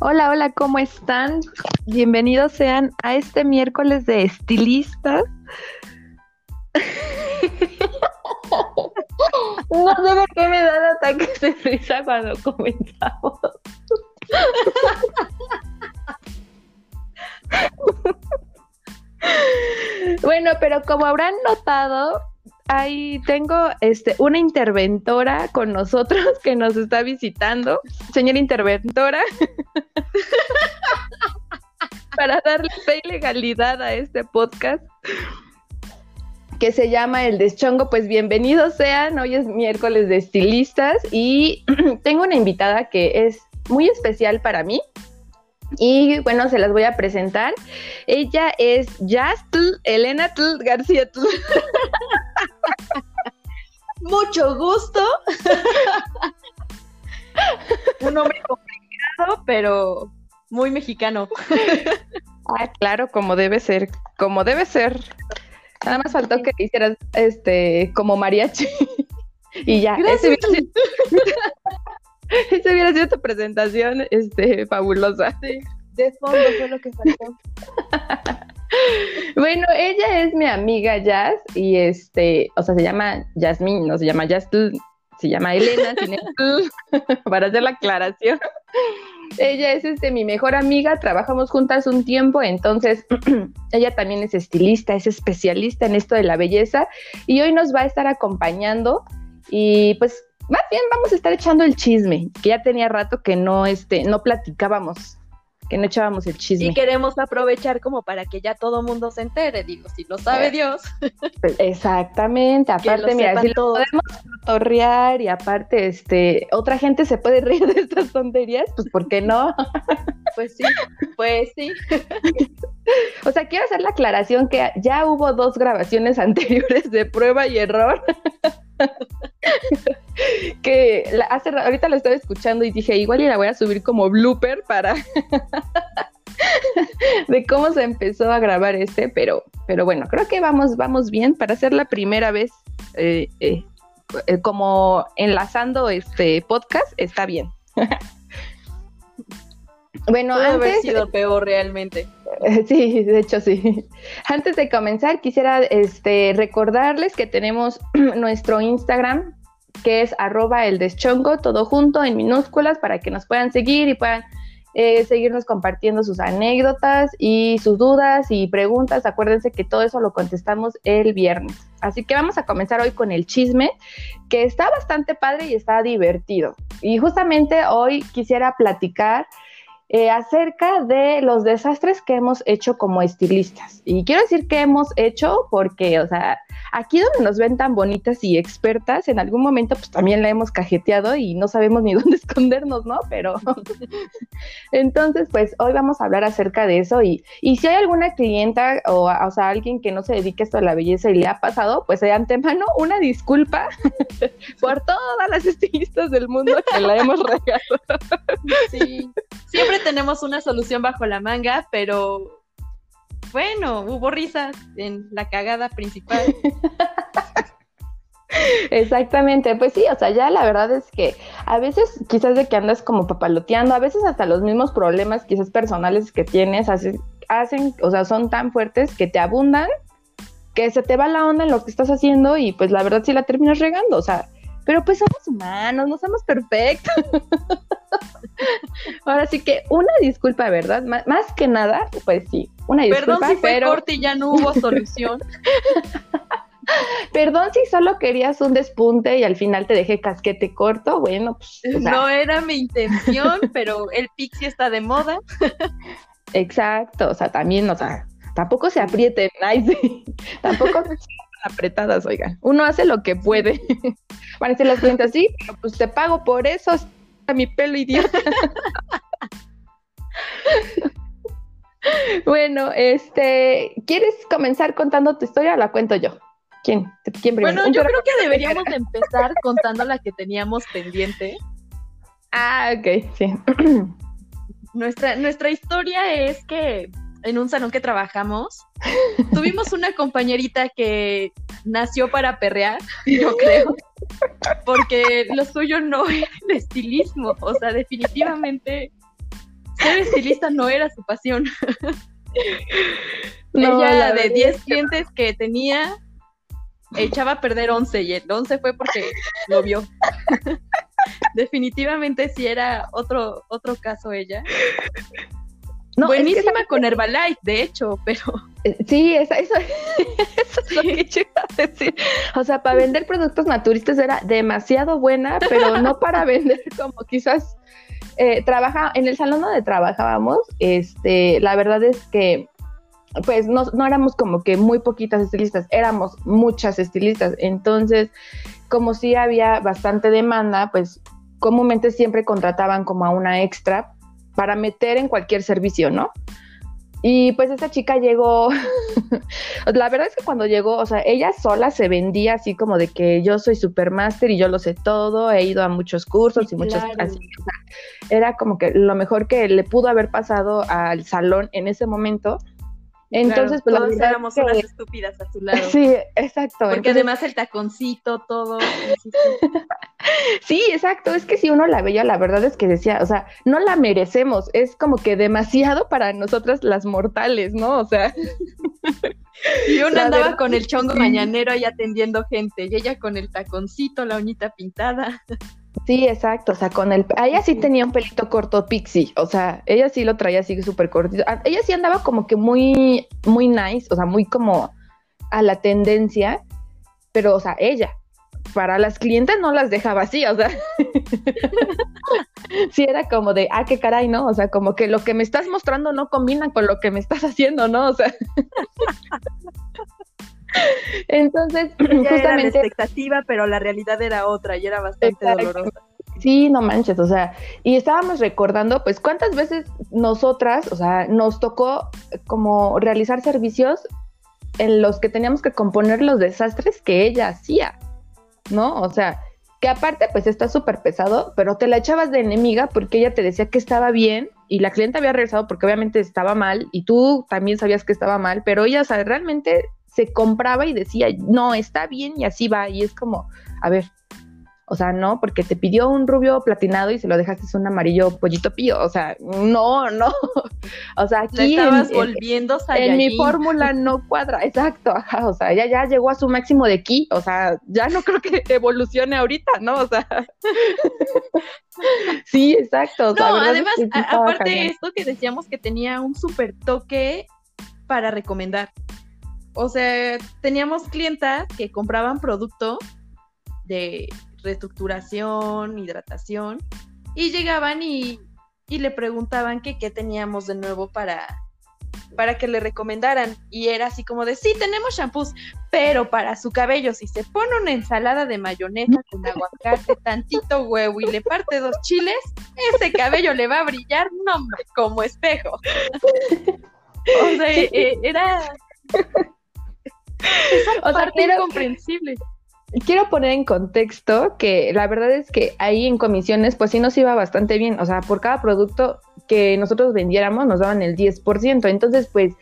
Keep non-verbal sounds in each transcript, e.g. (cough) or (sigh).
Hola, hola, ¿cómo están? Bienvenidos sean a este miércoles de estilistas. (laughs) No sé por qué me dan ataques de risa cuando comenzamos. (laughs) Bueno, pero como habrán notado, ahí tengo este, una interventora con nosotros que nos está visitando. Señora interventora, (laughs) para darle fe y legalidad a este podcast que se llama El Deschongo, pues bienvenidos sean. Hoy es miércoles de estilistas y (clears throat) tengo una invitada que es muy especial para mí. Y bueno, se las voy a presentar. Ella es Yastl Elena Tl García Tl. (laughs) Mucho gusto. Un nombre complicado, pero muy mexicano. Ah, claro, como debe ser, como debe ser. Nada más faltó que hicieras este como mariachi. y ya. Ese hubiera, sido, (laughs) ese hubiera, sido, tu presentación este, fabulosa. Sí, de fondo fue lo que faltó. (laughs) bueno, ella es mi amiga Jazz y este, o sea, se llama Jasmine, no se llama Jazz, se llama Elena, (laughs) para hacer la aclaración. Ella es este, mi mejor amiga, trabajamos juntas un tiempo, entonces (clears throat) ella también es estilista, es especialista en esto de la belleza y hoy nos va a estar acompañando y pues más bien vamos a estar echando el chisme, que ya tenía rato que no, este, no platicábamos que no echábamos el chisme. Y queremos aprovechar como para que ya todo mundo se entere, digo, si lo sabe eh, Dios. Pues, exactamente, (laughs) aparte, mira, si lo podemos torrear y aparte, este, otra gente se puede reír de estas tonterías, pues ¿por qué no? (laughs) Pues sí, pues sí. (laughs) O sea, quiero hacer la aclaración que ya hubo dos grabaciones (laughs) anteriores de prueba y error. (laughs) que hace, ahorita lo estaba escuchando y dije, igual y la voy a subir como blooper para de cómo se empezó a grabar este, pero, pero bueno, creo que vamos, vamos bien para hacer la primera vez eh, eh, eh, como enlazando este podcast, está bien. Bueno, Puede antes haber sido peor realmente. (laughs) Sí, de hecho sí. (laughs) Antes de comenzar, quisiera este, recordarles que tenemos (clears throat) nuestro Instagram, que es arroba el deschongo, todo junto en minúsculas, para que nos puedan seguir y puedan eh, seguirnos compartiendo sus anécdotas y sus dudas y preguntas. Acuérdense que todo eso lo contestamos el viernes. Así que vamos a comenzar hoy con el chisme, que está bastante padre y está divertido. Y justamente hoy quisiera platicar eh, acerca de los desastres que hemos hecho como estilistas. Y quiero decir que hemos hecho porque, o sea, aquí donde nos ven tan bonitas y expertas, en algún momento pues también la hemos cajeteado y no sabemos ni (laughs) dónde escondernos, ¿no? Pero (laughs) entonces, pues hoy vamos a hablar acerca de eso y, y si hay alguna clienta o, o sea, alguien que no se dedique a esto de la belleza y le ha pasado, pues de antemano una disculpa (laughs) por todas las estilistas del mundo que la hemos regado. sí, siempre tenemos una solución bajo la manga, pero bueno, hubo risas en la cagada principal. (laughs) Exactamente, pues sí, o sea, ya la verdad es que a veces quizás de que andas como papaloteando, a veces hasta los mismos problemas quizás personales que tienes hacen, hacen, o sea, son tan fuertes que te abundan, que se te va la onda en lo que estás haciendo y pues la verdad sí la terminas regando, o sea, pero pues somos humanos, no somos perfectos. (laughs) Ahora sí que una disculpa, ¿verdad? más que nada, pues sí, una disculpa. Perdón si fue pero... corte y ya no hubo solución. (laughs) (laughs) Perdón si solo querías un despunte y al final te dejé casquete corto, bueno, pues. No era mi intención, pero el pixie está de moda. Exacto, o sea, también, o sea, tampoco se aprieten, nice. tampoco apretadas, oigan. Uno hace lo que puede. Van a decir las clientes, sí, pero pues te pago por eso, a mi pelo idiota. (laughs) bueno, este, ¿quieres comenzar contando tu historia o la cuento yo? ¿Quién? ¿Quién primero? Bueno, yo creo que deberíamos empezar contando la que teníamos pendiente. Ah, ok, sí. (clears throat) nuestra, nuestra historia es que en un salón que trabajamos, tuvimos una compañerita que nació para perrear, yo creo, porque lo suyo no es el estilismo, o sea, definitivamente ser estilista no era su pasión. Ella de 10 clientes que tenía, echaba a perder 11 y el 11 fue porque lo vio. Definitivamente sí era otro, otro caso ella. Buenísima con Herbalife, de hecho, pero... Eh, sí, eso, eso, (laughs) es lo que yo iba a decir. O sea, para vender productos naturistas era demasiado buena, pero no para vender (laughs) como quizás eh, trabaja en el salón donde trabajábamos. Este, la verdad es que pues no, no, éramos como que muy poquitas estilistas, éramos muchas estilistas. Entonces, como sí había bastante demanda, pues comúnmente siempre contrataban como a una extra para meter en cualquier servicio, ¿no? Y pues esta chica llegó, (laughs) la verdad es que cuando llegó, o sea, ella sola se vendía así como de que yo soy supermaster y yo lo sé todo, he ido a muchos cursos y muchos así. era como que lo mejor que le pudo haber pasado al salón en ese momento entonces, pues todos éramos unas estúpidas a su lado. (laughs) Sí, exacto. Porque además el taconcito, todo. (laughs) sí, exacto. Es que si uno la veía, la verdad es que decía, o sea, no la merecemos. Es como que demasiado para nosotras las mortales, ¿no? O sea. Y (laughs) uno andaba con el chongo mañanero ahí atendiendo gente, y ella con el taconcito, la uñita pintada. Sí, exacto, o sea, con el... Ella sí tenía un pelito corto pixie, o sea, ella sí lo traía así súper cortito. Ella sí andaba como que muy, muy nice, o sea, muy como a la tendencia, pero, o sea, ella, para las clientes no las dejaba así, o sea, (laughs) sí era como de, ah, qué caray, ¿no? O sea, como que lo que me estás mostrando no combina con lo que me estás haciendo, ¿no? O sea... (laughs) (laughs) Entonces, (clears throat) justamente. Era la expectativa, pero la realidad era otra y era bastante dolorosa. Sí, no manches, o sea, y estábamos recordando, pues, cuántas veces nosotras, o sea, nos tocó como realizar servicios en los que teníamos que componer los desastres que ella hacía, ¿no? O sea, que aparte, pues, está súper pesado, pero te la echabas de enemiga porque ella te decía que estaba bien y la cliente había regresado porque obviamente estaba mal y tú también sabías que estaba mal, pero ella, o sea, realmente se compraba y decía, no, está bien y así va. Y es como, a ver, o sea, no, porque te pidió un rubio platinado y se lo dejaste un amarillo pollito pío. O sea, no, no. (laughs) O sea, aquí. estabas volviendo En mi fórmula no cuadra. Exacto, ajá. O sea, ella ya llegó a su máximo de ki. O sea, ya no creo que (laughs) evolucione ahorita, ¿no? O sea. (laughs) sí, exacto. no, además, aparte de esto que decíamos que tenía un súper toque para recomendar. O sea, teníamos clientas que compraban producto de reestructuración, hidratación, y llegaban y, le preguntaban que qué teníamos de nuevo para, para que le recomendaran. Y era así como de, sí, tenemos shampoos, pero para su cabello, si se pone una ensalada de mayonesa con aguacate, (laughs) tantito huevo y le parte dos chiles, ese cabello le va a brillar, no, como espejo. (laughs) o sea, eh, era o sea, quiero, incomprensible. Quiero poner en contexto que la verdad es que ahí en comisiones, pues sí nos iba bastante bien. O sea, por cada producto que nosotros vendiéramos nos daban el 10%. Entonces, pues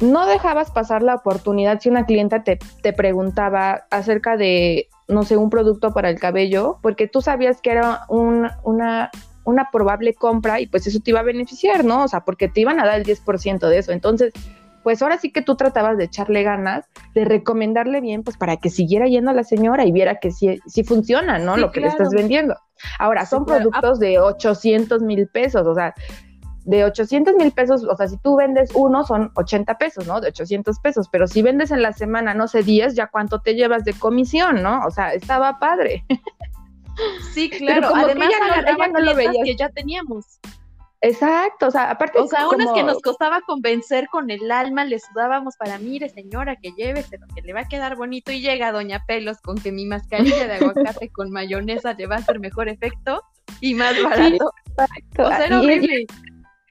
no dejabas pasar la oportunidad si una clienta te, te preguntaba acerca de, no sé, un producto para el cabello, porque tú sabías que era un, una, una probable compra y pues eso te iba a beneficiar, ¿no? O sea, porque te iban a dar el 10% de eso. Entonces, pues ahora sí que tú tratabas de echarle ganas, de recomendarle bien, pues para que siguiera yendo a la señora y viera que sí, sí funciona, ¿no? Lo que le estás vendiendo. Ahora, son productos de 800 mil pesos, o sea, de 800 mil pesos, o sea, si tú vendes uno son 80 pesos, ¿no? De 800 pesos, pero si vendes en la semana, no sé, 10, ya cuánto te llevas de comisión, ¿no? O sea, estaba padre. Sí, claro, además ella no, lo veía. que ya teníamos. Exacto, o sea, aparte. O sea, unas que nos costaba convencer con el alma, le sudábamos para, mire, señora, que llévese lo que le va a quedar bonito. Y llega Doña Pelos con que mi mascarilla de aguacate con mayonesa le va a hacer mejor efecto y más barato. exacto. O sea, era horrible.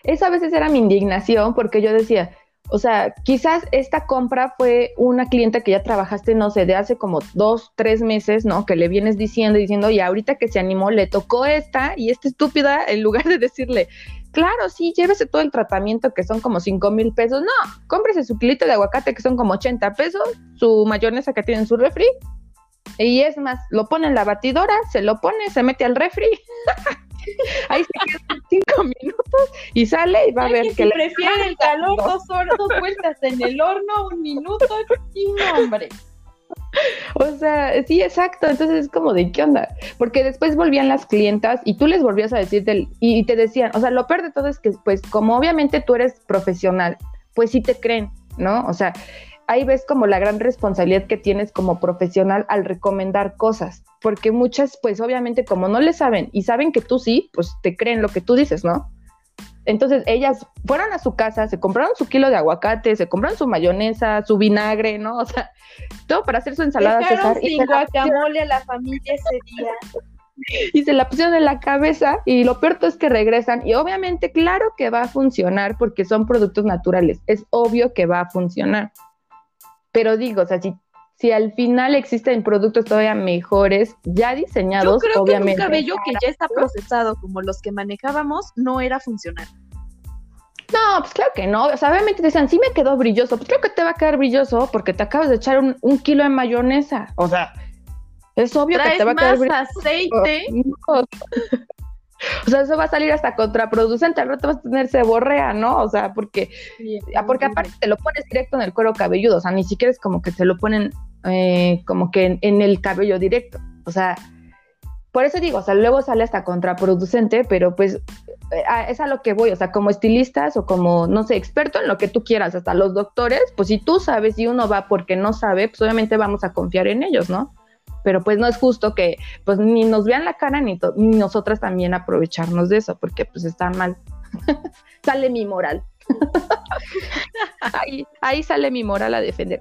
eso a veces era mi indignación porque yo decía, o sea, quizás esta compra fue una clienta que ya trabajaste, no sé, de hace como dos, tres meses, ¿no? Que le vienes diciendo, diciendo, y ahorita que se animó, le tocó esta y esta estúpida, en lugar de decirle, claro, sí, llévese todo el tratamiento que son como cinco mil pesos. No, cómprese su kilito de aguacate que son como 80 pesos, su mayonesa que tiene en su refri. Y es más, lo pone en la batidora, se lo pone, se mete al refri. (laughs) ahí se queda cinco minutos y sale y va a ver que, que prefiere el calor dos horas, dos vueltas en el horno, un minuto y no, hombre. O sea, sí, exacto. Entonces es como de qué onda. Porque después volvían las clientas y tú les volvías a decir del, y te decían, o sea, lo peor de todo es que, pues, como obviamente tú eres profesional, pues sí te creen, ¿no? O sea, ahí ves como la gran responsabilidad que tienes como profesional al recomendar cosas. Porque muchas, pues obviamente, como no le saben y saben que tú sí, pues te creen lo que tú dices, ¿no? Entonces ellas fueron a su casa, se compraron su kilo de aguacate, se compraron su mayonesa, su vinagre, ¿no? O sea, todo para hacer su ensalada César. y guacamole a la familia ese día. Y se la pusieron en la cabeza y lo peor es que regresan y obviamente claro que va a funcionar porque son productos naturales, es obvio que va a funcionar. Pero digo, o sea, si si al final existen productos todavía mejores, ya diseñados, Yo creo obviamente. Que un cabello que ya está procesado como los que manejábamos no era funcional. No, pues claro que no. O sea, obviamente te decían, sí me quedó brilloso. Pues creo que te va a quedar brilloso porque te acabas de echar un, kilo de mayonesa. O sea, es obvio que te va a quedar brilloso. aceite. (laughs) O sea, eso va a salir hasta contraproducente, al rato vas a tener ceborrea, ¿no? O sea, porque, porque aparte te lo pones directo en el cuero cabelludo, o sea, ni siquiera es como que te lo ponen eh, como que en, el cabello directo, o sea, por eso digo, o sea, luego sale hasta contraproducente, pero pues eh, es a lo que voy, o sea, como estilistas o como, no sé, experto en lo que tú quieras, hasta los doctores, pues si tú sabes y uno va porque no sabe, pues obviamente vamos a confiar en ellos, ¿no? Pero pues no es justo que pues ni nos vean la cara ni, nosotras también aprovecharnos de eso, porque pues está mal. (laughs) sale mi moral. ahí, sale mi moral a defender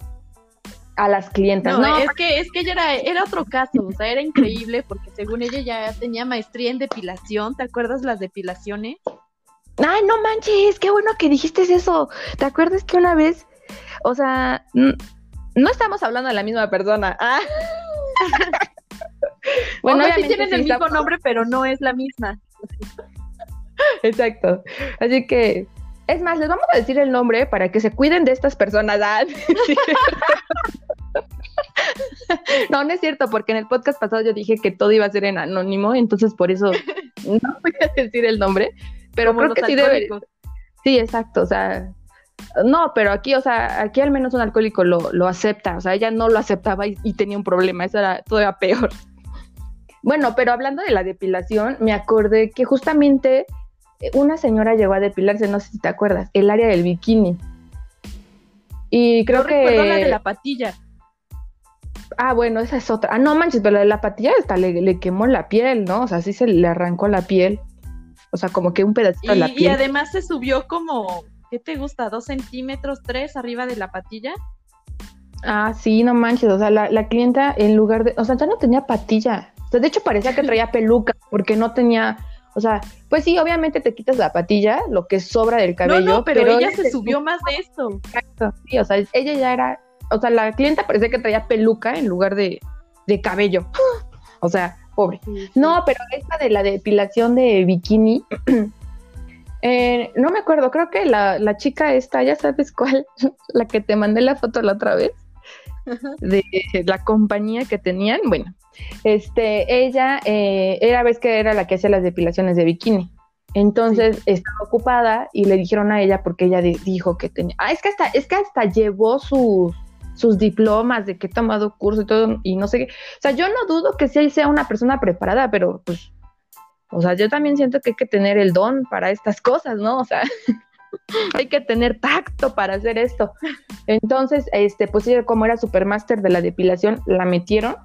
a las clientas. No, es que es que ella era, era otro caso, o sea, era increíble porque según ella ya tenía maestría en depilación, ¿te acuerdas las depilaciones? Ay, no manches, qué bueno que dijiste eso. ¿Te acuerdas que una vez, o sea, no estamos hablando de la misma persona? Ah. (laughs) bueno, sí tienen el mismo nombre, pero no es la misma. (laughs) Exacto. Así que, es más, les vamos a decir el nombre para que se cuiden de estas personas. (laughs) Ah, no, no es cierto, porque en el podcast pasado yo dije que todo iba a ser en anónimo, entonces por eso no voy a decir el nombre, pero creo que sí debe. Sí, exacto, o sea, no, pero aquí, o sea, aquí al menos un alcohólico lo, acepta, o sea, ella no lo aceptaba y, tenía un problema, eso era todavía peor. Bueno, pero hablando de la depilación, me acordé que justamente eh, una señora llegó a depilarse, no sé si te acuerdas, el área del bikini. Y creo que... Recuerdo la de la patilla. Ah, bueno, esa es otra. Ah, no manches, pero la de la patilla hasta le, quemó la piel, ¿no? O sea, sí se le arrancó la piel. O sea, como que un pedacito de la piel. Y además se subió como ¿qué te gusta? ¿Dos centímetros, tres arriba de la patilla? Ah, sí, no manches, o sea, la, clienta en lugar de, o sea, ya no tenía patilla, o sea, de hecho parecía que traía (laughs) peluca, porque no tenía, o sea, pues sí, obviamente te quitas la patilla, lo que sobra del cabello. No, no, pero, ella se subió más de esto. Exacto, sí, o sea, ella ya era, o sea, la clienta parecía que traía peluca en lugar de, de cabello, (laughs) o sea, pobre. No, pero esta de la depilación de bikini, (clears throat) Eh, no me acuerdo, creo que la, chica esta, ya sabes cuál, (laughs) la que te mandé la foto la otra vez, de la compañía que tenían. Bueno, este, ella eh, era vez que era la que hacía las depilaciones de bikini. Entonces estaba ocupada y le dijeron a ella porque ella dijo que tenía. Ah, es que hasta, es que hasta llevó sus, sus diplomas de que he tomado curso y todo, y no sé qué. O sea, yo no dudo que sí sea una persona preparada, pero pues o sea, yo también siento que hay que tener el don para estas cosas, ¿no? O sea, (laughs) hay que tener tacto para hacer esto. Entonces, este, pues ella como era supermaster de la depilación, la metieron.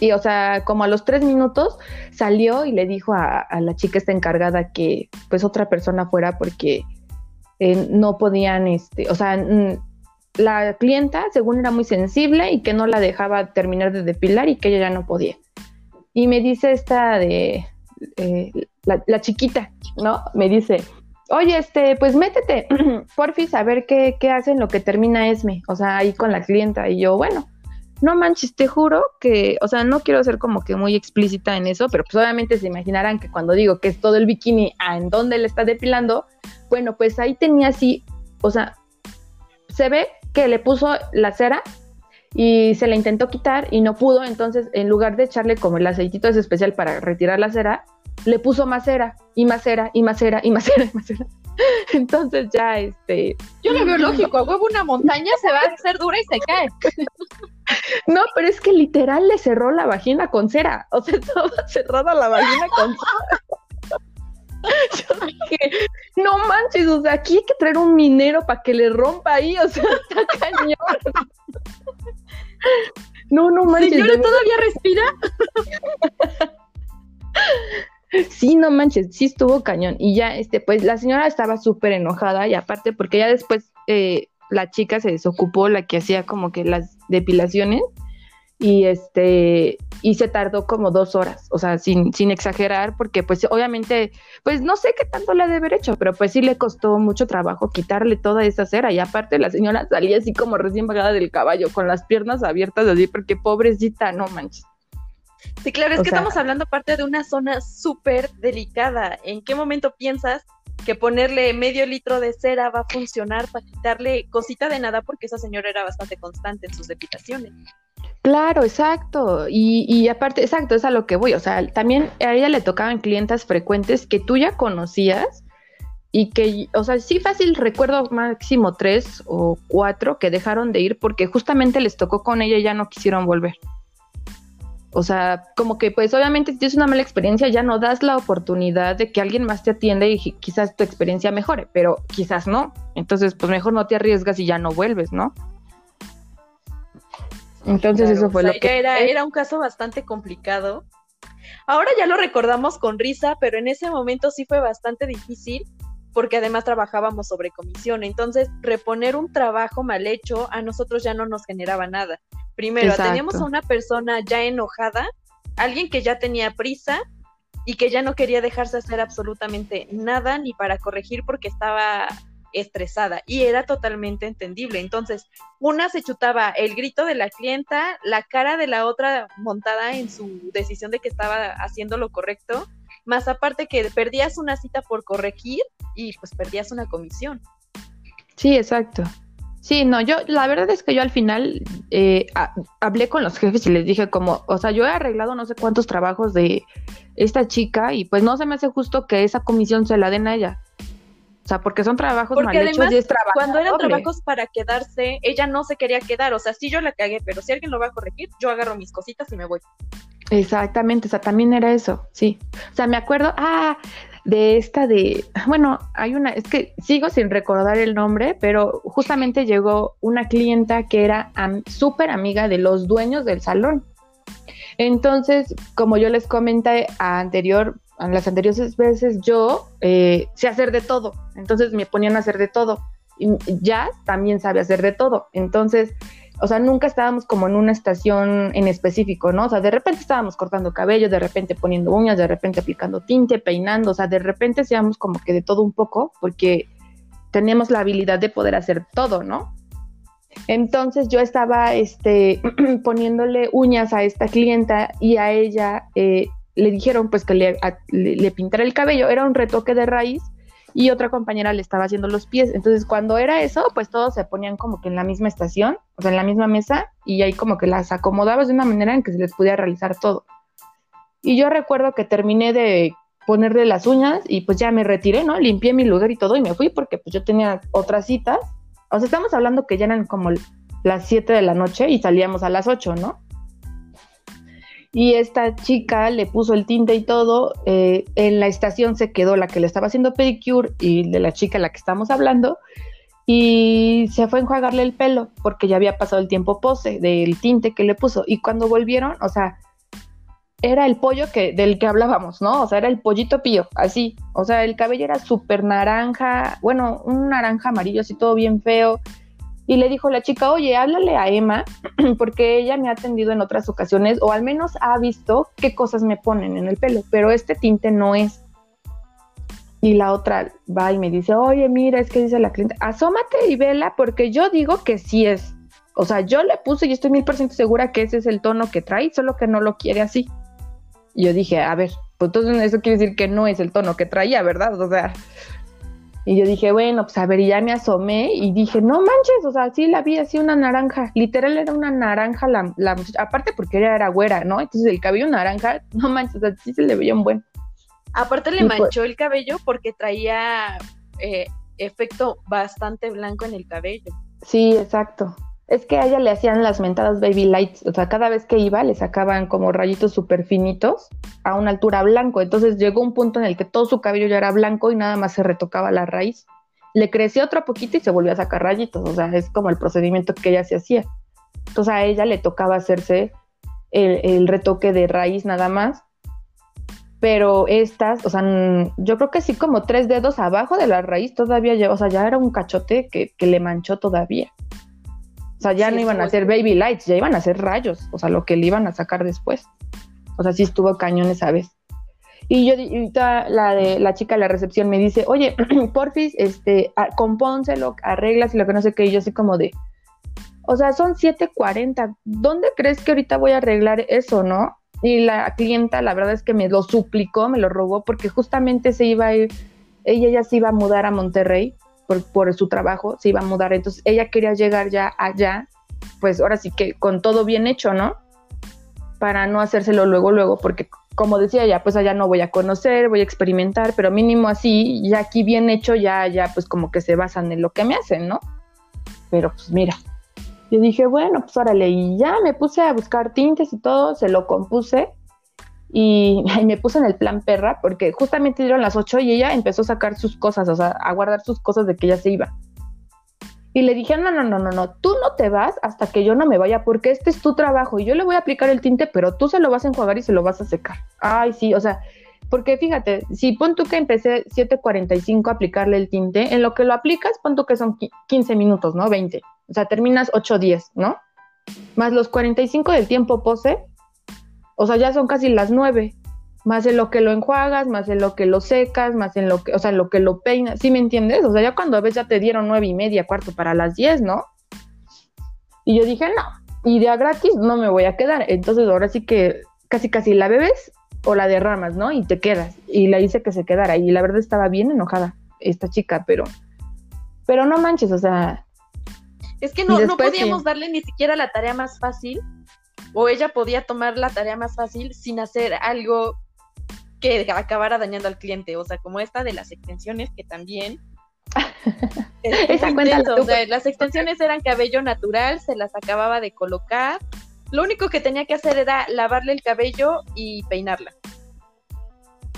Y, o sea, como a los tres minutos salió y le dijo a, la chica esta encargada que pues otra persona fuera porque eh, no podían, este, o sea, la clienta según era muy sensible y que no la dejaba terminar de depilar y que ella ya no podía. Y me dice esta de, eh, la, chiquita, ¿no? Me dice, oye, este, pues métete, (clears throat) porfis, a ver qué, qué hacen lo que termina ESME, o sea, ahí con la clienta. Y yo, bueno, no manches, te juro que, o sea, no quiero ser como que muy explícita en eso, pero pues obviamente se imaginarán que cuando digo que es todo el bikini, ¿a en dónde le está depilando? Bueno, pues ahí tenía así, o sea, se ve que le puso la cera y se la intentó quitar y no pudo, entonces en lugar de echarle como el aceitito es especial para retirar la cera, le puso más cera y más cera y más cera y más cera y más cera. (laughs) Entonces ya, este... Yo lo veo lógico, a huevo una montaña se va a hacer dura y se cae. (laughs) No, pero es que literal le cerró la vagina con cera. O sea, (laughs) estaba cerrada la vagina con cera. Yo dije, no manches, o sea, aquí hay que traer un minero para que le rompa ahí, o sea, está cañón. No, no manches. ¿Señora todavía respira? Sí, no manches, sí estuvo cañón. Y ya, este, pues la señora estaba súper enojada y aparte porque ya después eh, la chica se desocupó, la que hacía como que las depilaciones y este y se tardó como dos horas, o sea, sin, sin exagerar, porque pues obviamente, pues no sé qué tanto le ha de haber hecho, pero pues sí le costó mucho trabajo quitarle toda esa cera y aparte la señora salía así como recién pagada del caballo, con las piernas abiertas así, porque pobrecita, no manches. Sí, claro, es que estamos hablando aparte de una zona súper delicada. ¿En qué momento piensas que ponerle medio litro de cera va a funcionar para quitarle cosita de nada? Porque esa señora era bastante constante en sus depilaciones. Claro, exacto. Y, y, aparte, exacto, es a lo que voy. O sea, también a ella le tocaban clientas frecuentes que tú ya conocías y que, o sea, sí fácil, recuerdo máximo tres o cuatro que dejaron de ir porque justamente les tocó con ella y ya no quisieron volver. O sea, como que pues obviamente si tienes una mala experiencia ya no das la oportunidad de que alguien más te atienda y quizás tu experiencia mejore, pero quizás no. Entonces, pues mejor no te arriesgas y ya no vuelves, ¿no? Entonces eso fue lo que... Era, era un caso bastante complicado. Ahora ya lo recordamos con risa, pero en ese momento sí fue bastante difícil porque además trabajábamos sobre comisión. Entonces, reponer un trabajo mal hecho a nosotros ya no nos generaba nada. Primero, teníamos a una persona ya enojada, alguien que ya tenía prisa y que ya no quería dejarse hacer absolutamente nada ni para corregir porque estaba estresada y era totalmente entendible. Entonces, una se chutaba el grito de la clienta, la cara de la otra montada en su decisión de que estaba haciendo lo correcto, más aparte que perdías una cita por corregir y pues perdías una comisión. Sí, exacto. Sí, no, yo, la verdad es que yo al final eh, hablé con los jefes y les dije como, o sea, yo he arreglado no sé cuántos trabajos de esta chica y pues no se me hace justo que esa comisión se la den a ella. O sea, porque son trabajos mal hechos y es trabajo. Cuando eran trabajos para quedarse, ella no se quería quedar. O sea, sí yo la cagué, pero si alguien lo va a corregir, yo agarro mis cositas y me voy. Exactamente, o sea, también era eso, sí. O sea, me acuerdo, ah, de esta de, bueno, hay una, es que sigo sin recordar el nombre, pero justamente llegó una clienta que era súper amiga de los dueños del salón. Entonces, como yo les comenté anterior, las anteriores veces, yo eh, sé hacer de todo. Entonces me ponían a hacer de todo. Y Jazz también sabe hacer de todo. Entonces, o sea, nunca estábamos como en una estación en específico, ¿no? O sea, de repente estábamos cortando cabello, de repente poniendo uñas, de repente aplicando tinte, peinando, o sea, de repente hacíamos como que de todo un poco, porque teníamos la habilidad de poder hacer todo, ¿no? Entonces yo estaba este, (clears throat) poniéndole uñas a esta clienta y a ella eh, le dijeron pues que le, pintara el cabello, era un retoque de raíz y otra compañera le estaba haciendo los pies. Entonces, cuando era eso, pues todos se ponían como que en la misma estación, o sea, en la misma mesa, y ahí como que las acomodabas de una manera en que se les pudiera realizar todo. Y yo recuerdo que terminé de ponerle las uñas y pues ya me retiré, ¿no? Limpié mi lugar y todo y me fui porque pues yo tenía otras citas. O sea, estamos hablando que ya eran como las 7 de la noche y salíamos a las 8, ¿no? Y esta chica le puso el tinte y todo. Eh, en la estación se quedó la que le estaba haciendo pedicure y de la chica a la que estamos hablando. Y se fue a enjuagarle el pelo porque ya había pasado el tiempo pose del tinte que le puso. Y cuando volvieron, o sea, era el pollo que, del que hablábamos, ¿no? O sea, era el pollito pío, así. O sea, el cabello era súper naranja, bueno, un naranja amarillo, así todo bien feo y le dijo la chica, oye, háblale a Emma, (clears throat) porque ella me ha atendido en otras ocasiones, o al menos ha visto qué cosas me ponen en el pelo, pero este tinte no es. Y la otra va y me dice, oye, mira, es que dice la cliente, asómate y vela, porque yo digo que sí es. O sea, yo le puse y estoy mil por ciento segura que ese es el tono que trae, solo que no lo quiere así. Yo dije, a ver, pues entonces eso quiere decir que no es el tono que traía, ¿verdad? O sea, y yo dije, bueno, pues a ver, y ya me asomé y dije, no manches, o sea, sí la vi así una naranja, literal era una naranja la, la muchacha, aparte porque ella era güera, ¿no? Entonces el cabello naranja, no manches, o sea, sí se le veía un buen. Aparte le manchó el cabello porque traía eh, efecto bastante blanco en el cabello. Sí, exacto. Es que a ella le hacían las mentadas baby lights, o sea, cada vez que iba le sacaban como rayitos súper finitos a una altura blanco. Entonces llegó un punto en el que todo su cabello ya era blanco y nada más se retocaba la raíz. Le crecía otro poquito y se volvió a sacar rayitos, o sea, es como el procedimiento que ella se hacía. Entonces a ella le tocaba hacerse el, retoque de raíz nada más. Pero estas, o sea, yo creo que sí como tres dedos abajo de la raíz todavía, o sea, ya era un cachote que, le manchó todavía. O sea, ya no iban a ser baby lights, ya iban a ser rayos, o sea, lo que le iban a sacar después. O sea, sí estuvo cañón esa vez. Y yo, ahorita la de la chica de la recepción me dice, oye, (clears throat) porfis, este, compónselo, arreglas y lo que no sé qué, y yo así como de, o sea, son 7.40. ¿Dónde crees que ahorita voy a arreglar eso, no? Y la clienta, la verdad es que me lo suplicó, me lo rogó, porque justamente se iba a ir, ella ya se iba a mudar a Monterrey por, su trabajo, se iba a mudar. Entonces ella quería llegar ya allá, pues ahora sí que con todo bien hecho, ¿no? Para no hacérselo luego, luego, porque como decía ella, pues allá no voy a conocer, voy a experimentar, pero mínimo así, ya aquí bien hecho, ya, ya, pues como que se basan en lo que me hacen, ¿no? Pero pues mira, yo dije, bueno, pues órale, y ya me puse a buscar tintes y todo, se lo compuse y, (laughs) me puse en el plan perra porque justamente dieron las 8 y ella empezó a sacar sus cosas, o sea, a guardar sus cosas de que ya se iba. Y le dije, no, no, no, no, no, tú no te vas hasta que yo no me vaya porque este es tu trabajo y yo le voy a aplicar el tinte, pero tú se lo vas a enjuagar y se lo vas a secar. Ay, sí, o sea, porque fíjate, si pon tú que empecé 7.45 a aplicarle el tinte, en lo que lo aplicas, pon tú que son 15 minutos, ¿no? 20. O sea, terminas 8 10, ¿no? Más los 45 del tiempo pose, o sea, ya son casi las 9. Más en lo que lo enjuagas, más en lo que lo secas, más en lo que, o sea, en lo que lo peinas, ¿sí me entiendes? O sea, ya cuando ves ya te dieron nueve y media, cuarto para las 10, ¿no? Y yo dije, no, idea gratis, no me voy a quedar. Entonces ahora sí que casi casi la bebes o la derramas, ¿no? Y te quedas. Y la hice que se quedara. Y la verdad estaba bien enojada esta chica, pero, pero no manches, o sea, es que no, no podíamos darle ni siquiera la tarea más fácil, o ella podía tomar la tarea más fácil sin hacer algo que acabara dañando al cliente, o sea, como esta de las extensiones que también... (laughs) Esa cuenta las extensiones eran cabello natural, se las acababa de colocar. Lo único que tenía que hacer era lavarle el cabello y peinarla.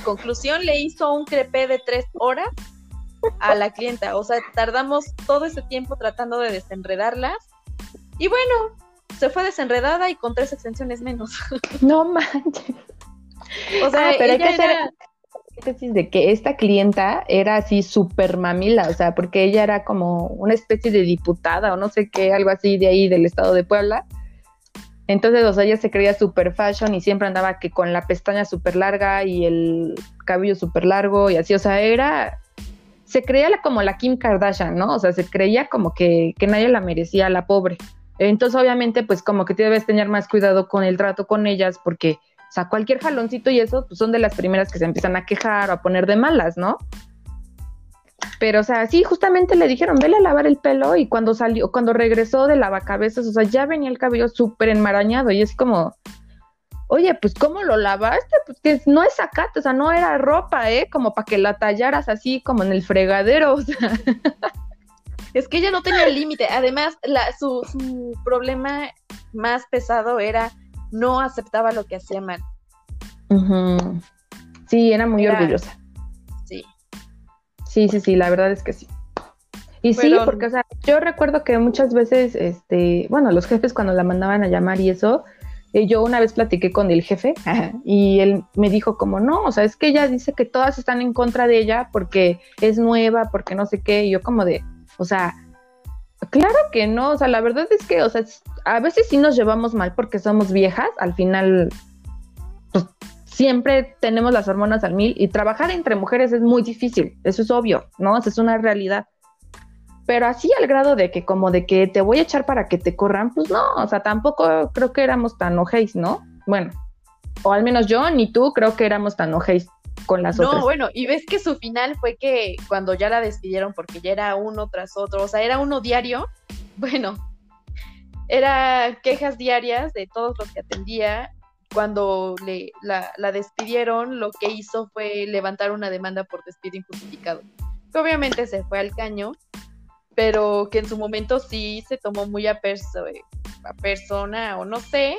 Conclusión, le hizo un crepé de tres horas a la clienta. O sea, tardamos todo ese tiempo tratando de desenredarlas. Y bueno, se fue desenredada y con tres extensiones menos. (laughs) No manches. O sea, ah, pero hay que hacer de que esta clienta era así súper mamila, o sea, porque ella era como una especie de diputada o no sé qué, algo así de ahí del estado de Puebla. Entonces, o sea, ella se creía super fashion y siempre andaba que con la pestaña súper larga y el cabello súper largo y así, o sea, era se creía como la Kim Kardashian, ¿no? O sea, se creía como que, nadie la merecía, la pobre. Entonces, obviamente, pues como que debes tener más cuidado con el trato con ellas, porque, o sea, cualquier jaloncito y eso, pues son de las primeras que se empiezan a quejar o a poner de malas, ¿no? Pero, o sea, sí, justamente le dijeron, vele a lavar el pelo y cuando salió, cuando regresó de lavacabezas, o sea, ya venía el cabello súper enmarañado y es como, oye, pues ¿cómo lo lavaste? Pues que no es sacate, o sea, no era ropa, ¿eh? Como para que la tallaras así como en el fregadero, (laughs) o sea. Es que ella no tenía límite. Además, su, problema más pesado era no aceptaba lo que hacía mal. Sí, era muy orgullosa. Sí. Sí, sí, sí, la verdad es que sí. Y sí, porque, o sea, yo recuerdo que muchas veces, este, bueno, los jefes cuando la mandaban a llamar y eso, eh, yo una vez platiqué con el jefe y él me dijo como, no, o sea, es que ella dice que todas están en contra de ella porque es nueva, porque no sé qué, y yo como de, o sea, claro que no, o sea, la verdad es que, o sea, a veces sí nos llevamos mal porque somos viejas, al final, pues siempre tenemos las hormonas al mil y trabajar entre mujeres es muy difícil, eso es obvio, ¿no? es una realidad pero así al grado de que como de que te voy a echar para que te corran, pues no, o sea, tampoco creo que éramos tan ojéis, ¿no? Bueno, o al menos yo ni tú creo que éramos tan ojéis con las otras. No, bueno, y ves que su final fue que cuando ya la despidieron porque ya era uno tras otro, o sea, era uno diario, (laughs) bueno, era quejas diarias de todos los que atendía, cuando le, la, la, despidieron, lo que hizo fue levantar una demanda por despido injustificado. Que obviamente se fue al caño, pero que en su momento sí se tomó muy a, perso a persona, o no sé,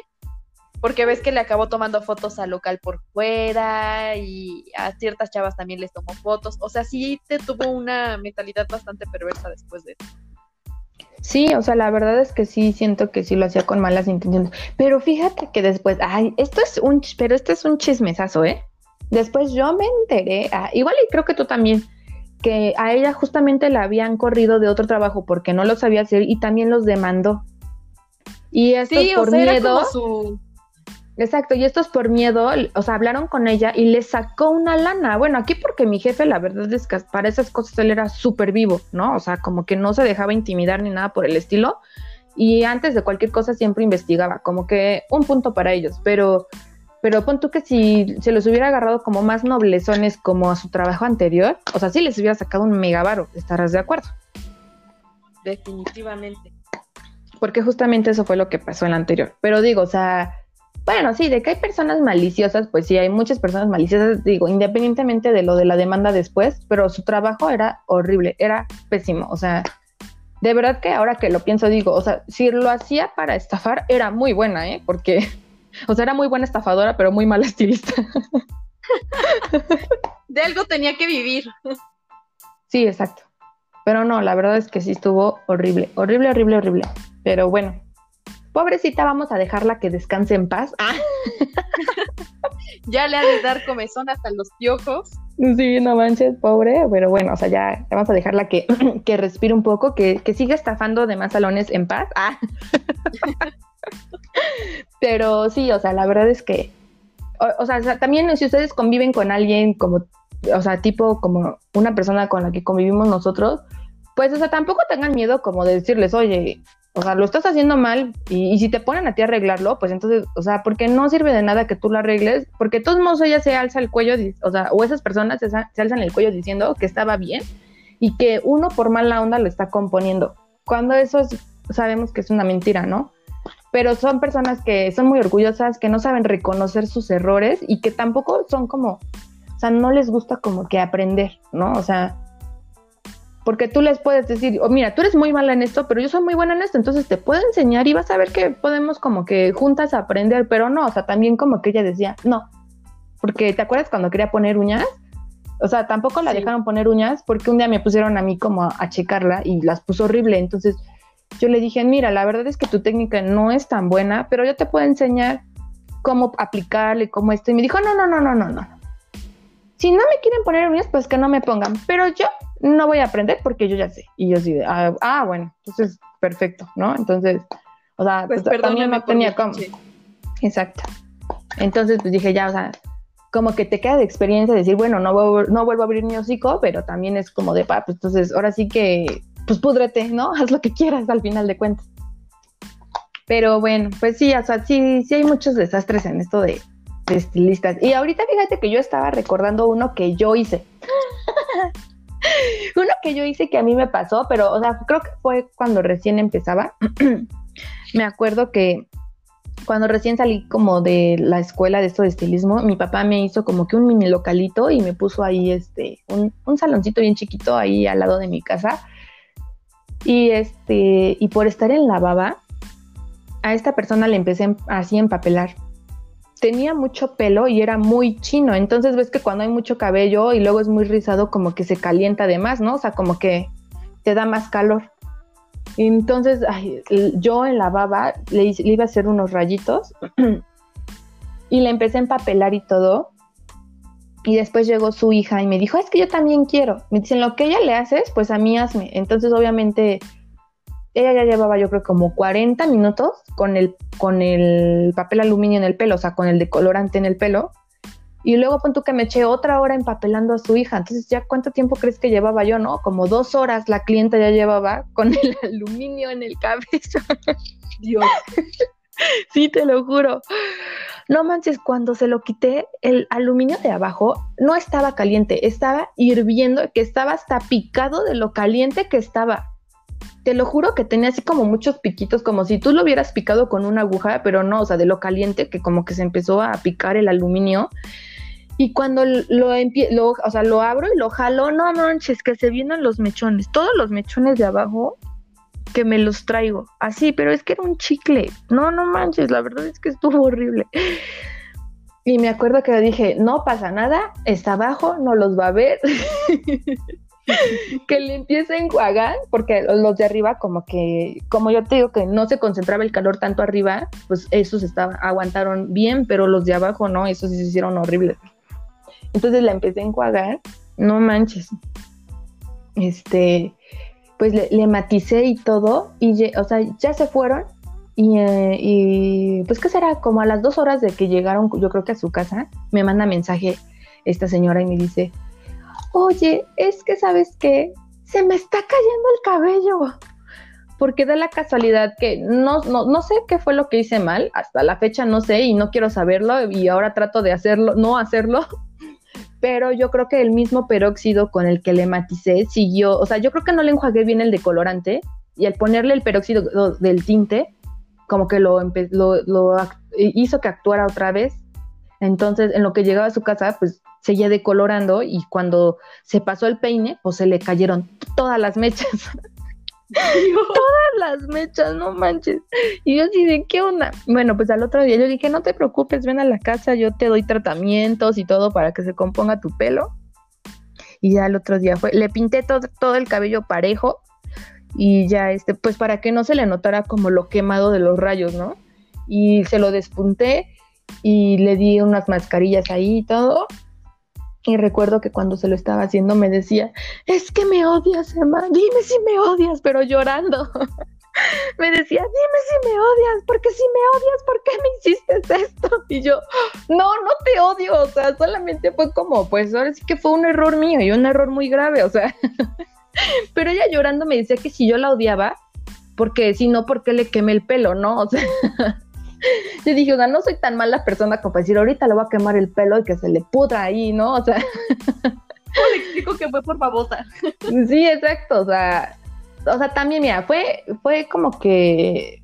porque ves que le acabó tomando fotos al local por fuera y a ciertas chavas también les tomó fotos. O sea, sí te tuvo una mentalidad bastante perversa después de eso. Sí, o sea, la verdad es que sí siento que sí lo hacía con malas intenciones. Pero fíjate que después, ay, esto es un, pero este es un chismesazo, ¿eh? Después yo me enteré, ah, igual y creo que tú también, que a ella justamente la habían corrido de otro trabajo porque no lo sabía hacer y también los demandó. Y esto por miedo. su... Exacto, y esto es por miedo, o sea, hablaron con ella y le sacó una lana. Bueno, aquí porque mi jefe, la verdad es que para esas cosas él era súper vivo, ¿no? O sea, como que no se dejaba intimidar ni nada por el estilo. Y antes de cualquier cosa siempre investigaba, como que un punto para ellos. Pero, pero pon tú que si se los hubiera agarrado como más noblezones como a su trabajo anterior, o sea, sí les hubiera sacado un megavaro, ¿estarás de acuerdo? Definitivamente. Porque justamente eso fue lo que pasó en la anterior. Pero digo, o sea bueno, sí, de que hay personas maliciosas, pues sí, hay muchas personas maliciosas, digo, independientemente de lo de la demanda después, pero su trabajo era horrible, era pésimo, o sea, de verdad que ahora que lo pienso digo, o sea, si lo hacía para estafar, era muy buena, ¿eh? Porque, (laughs) o sea, era muy buena estafadora, pero muy mala estilista. (laughs) de algo tenía que vivir. Sí, exacto. Pero no, la verdad es que sí estuvo horrible, horrible, horrible, horrible. Pero bueno, pobrecita, vamos a dejarla que descanse en paz. Ah. (laughs) ya le ha de dar comezón hasta los piojos. Sí, no manches, pobre, pero bueno, o sea, ya, vamos a dejarla que, (clears throat) que respire un poco, que, que siga estafando de más salones en paz. Ah. (laughs) pero sí, o sea, la verdad es que, o, sea, también si ustedes conviven con alguien como, o sea, tipo como una persona con la que convivimos nosotros, pues, o sea, tampoco tengan miedo como de decirles, oye, o sea, lo estás haciendo mal y, si te ponen a ti a arreglarlo, pues entonces, o sea, porque no sirve de nada que tú lo arregles, porque todos modos ella se alza el cuello, o sea, o esas personas se, alzan el cuello diciendo que estaba bien y que uno por mala onda lo está componiendo, cuando eso sabemos que es una mentira, ¿no? Pero son personas que son muy orgullosas, que no saben reconocer sus errores y que tampoco son como, o sea, no les gusta como que aprender, ¿no? O sea, porque tú les puedes decir, oh, mira, tú eres muy mala en esto, pero yo soy muy buena en esto, entonces te puedo enseñar y vas a ver que podemos como que juntas aprender, pero no, o sea, también como que ella decía, no, porque ¿te acuerdas cuando quería poner uñas? O sea, tampoco la dejaron poner uñas porque un día me pusieron a mí como a, checarla y las puso horrible, entonces yo le dije, mira, la verdad es que tu técnica no es tan buena, pero yo te puedo enseñar cómo aplicarle, cómo esto, y me dijo, no, no, no, no, no, no. Si no me quieren poner uñas, pues que no me pongan, pero yo no voy a aprender porque yo ya sé. Y yo sí, ah, ah, bueno, entonces perfecto, ¿no? Entonces, o sea, pues, pues también no tenía como. Exacto. Entonces, pues dije, ya, o sea, como que te queda de experiencia decir, bueno, no, no vuelvo a abrir mi hocico, pero también es como de, pa, pues entonces, ahora sí que, pues púdrete, ¿no? (laughs) Haz lo que quieras al final de cuentas. Pero bueno, pues sí, o sea, sí, sí hay muchos desastres en esto de, de estilistas. Y ahorita fíjate que yo estaba recordando uno que yo hice. (laughs) Uno que yo hice que a mí me pasó, pero, o sea, creo que fue cuando recién empezaba. (clears throat) me acuerdo que cuando recién salí como de la escuela de esto de estilismo, mi papá me hizo como que un mini localito y me puso ahí este, un, un saloncito bien chiquito ahí al lado de mi casa. Y este, y por estar en la baba, a esta persona le empecé así a empapelar tenía mucho pelo y era muy chino. Entonces ves que cuando hay mucho cabello y luego es muy rizado, como que se calienta de más, ¿no? O sea, como que te da más calor. Entonces, yo en la baba le, iba a hacer unos rayitos (clears throat) y le empecé a empapelar y todo. Y después llegó su hija y me dijo, es que yo también quiero. Me dicen, lo que ella le haces, pues a mí hazme. Entonces, obviamente, ella ya llevaba yo creo como 40 minutos con el, con el papel aluminio en el pelo, o sea, con el decolorante en el pelo. Y luego pon que me eché otra hora empapelando a su hija. Entonces, ¿ya cuánto tiempo crees que llevaba yo, no? Como dos horas la clienta ya llevaba con el (laughs) aluminio en el cabello. (laughs) Dios. sí, te lo juro. No manches, cuando se lo quité, el aluminio de abajo no estaba caliente, estaba hirviendo, que estaba hasta picado de lo caliente que estaba. Te lo juro que tenía así como muchos piquitos, como si tú lo hubieras picado con una aguja, pero no, o sea, de lo caliente que como que se empezó a picar el aluminio. Y cuando lo, lo, o sea, lo abro y lo jalo, no manches, que se vienen los mechones, todos los mechones de abajo que me los traigo, así, pero es que era un chicle, no, no manches, la verdad es que estuvo horrible. Y me acuerdo que dije, no pasa nada, está abajo, no los va a ver. (laughs) (laughs) que le empiece a enjuagar, porque los de arriba, como que, como yo te digo que no se concentraba el calor tanto arriba, pues esos estaban, aguantaron bien, pero los de abajo no, esos se hicieron horribles. Entonces la empecé a enjuagar, no manches. Este, pues le, maticé y todo, y o sea, ya se fueron. Y, eh, y, pues, ¿qué será? Como a las dos horas de que llegaron, yo creo que a su casa, me manda mensaje esta señora y me dice, oye, es que sabes que se me está cayendo el cabello. Porque da la casualidad que no, no, no, sé qué fue lo que hice mal, hasta la fecha no sé y no quiero saberlo y ahora trato de hacerlo, no hacerlo, (laughs) pero yo creo que el mismo peróxido con el que le maticé siguió, o sea, yo creo que no le enjuagué bien el decolorante y al ponerle el peróxido del tinte, como que lo, lo, hizo que actuara otra vez. Entonces, en lo que llegaba a su casa, pues seguía decolorando y cuando se pasó el peine, pues se le cayeron todas las mechas. (laughs) Todas las mechas, no manches. Y yo así de, ¿qué onda? Bueno, pues al otro día yo dije, no te preocupes, ven a la casa, yo te doy tratamientos y todo para que se componga tu pelo. Y ya el otro día fue, le pinté todo, todo el cabello parejo y ya este, pues para que no se le notara como lo quemado de los rayos, ¿no? Y se lo despunté y le di unas mascarillas ahí y todo y recuerdo que cuando se lo estaba haciendo me decía, es que me odias, Emma, dime si me odias, pero llorando. (laughs) me decía, dime si me odias, porque si me odias, ¿por qué me hiciste esto? Y yo, no, no te odio, o sea, solamente fue como, pues ahora sí que fue un error mío y un error muy grave, o sea. (laughs) pero ella llorando me decía que si yo la odiaba, porque si no, ¿por qué le quemé el pelo, no? O sea, yo dije, o sea, no soy tan mala persona como para decir, ahorita le voy a quemar el pelo y que se le pudra ahí, ¿no? O sea. (laughs) ¿Cómo le explico que fue por babosa? (laughs) sí, exacto, o sea, o sea, también, mira, fue, fue como que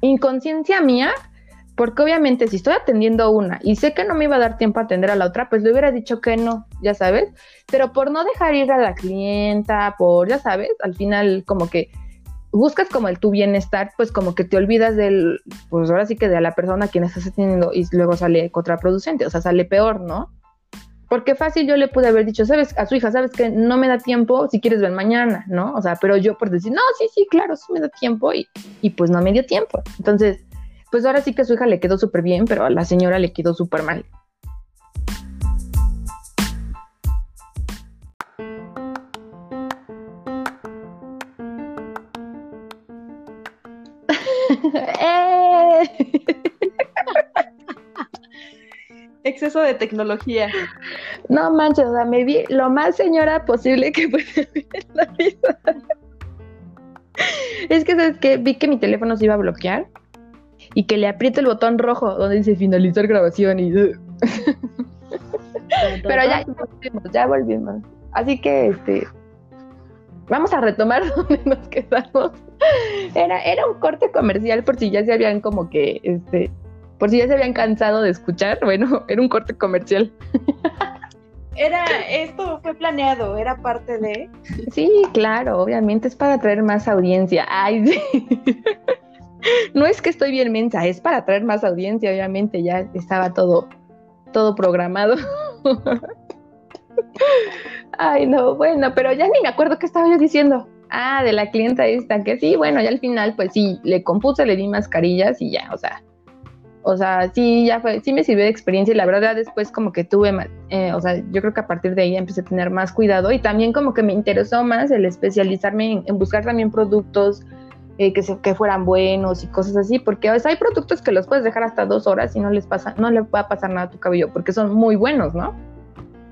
inconsciencia mía, porque obviamente si estoy atendiendo una y sé que no me iba a dar tiempo a atender a la otra, pues le hubiera dicho que no, ya sabes, pero por no dejar ir a la clienta, por, ya sabes, al final como que buscas como el tu bienestar, pues como que te olvidas del, pues ahora sí que de la persona a quien estás atendiendo y luego sale contraproducente, o sea, sale peor, ¿no? Porque fácil yo le pude haber dicho, sabes, a su hija, sabes que no me da tiempo, si quieres ver mañana, ¿no? O sea, pero yo por decir, no, sí, sí, claro, sí me da tiempo y, y pues no me dio tiempo. Entonces, pues ahora sí que a su hija le quedó súper bien, pero a la señora le quedó súper mal. (laughs) ¡Eh! Exceso de tecnología. No manches, o sea, me vi lo más señora posible que puede (laughs) en la vida. Es que, ¿sabes que Vi que mi teléfono se iba a bloquear y que le aprieto el botón rojo donde dice finalizar grabación y... Pero ya, ya volvimos, ya volvimos. Así que, este, vamos a retomar (laughs) donde nos quedamos. Era, era un corte comercial por si ya se habían como que, este, por si ya se habían cansado de escuchar, bueno, (laughs) era un corte comercial. Era, esto fue planeado, era parte de. Sí, claro, obviamente es para traer más audiencia. Ay, sí. (laughs) No es que estoy bien mensa, es para traer más audiencia, obviamente ya estaba todo, todo programado. (laughs) Ay, no, bueno, pero ya ni me acuerdo qué estaba yo diciendo. Ah, de la clienta esta, que sí, bueno, ya al final, pues sí, le compuse, le di mascarillas y ya, o sea, o sea, sí, ya fue, sí me sirvió de experiencia y la verdad después como que tuve, eh, o sea, yo creo que a partir de ahí empecé a tener más cuidado y también como que me interesó más el especializarme en, buscar también productos eh, que, se, que fueran buenos y cosas así, porque hay productos que los puedes dejar hasta dos horas y no les pasa, no le va a pasar nada a tu cabello porque son muy buenos, ¿no?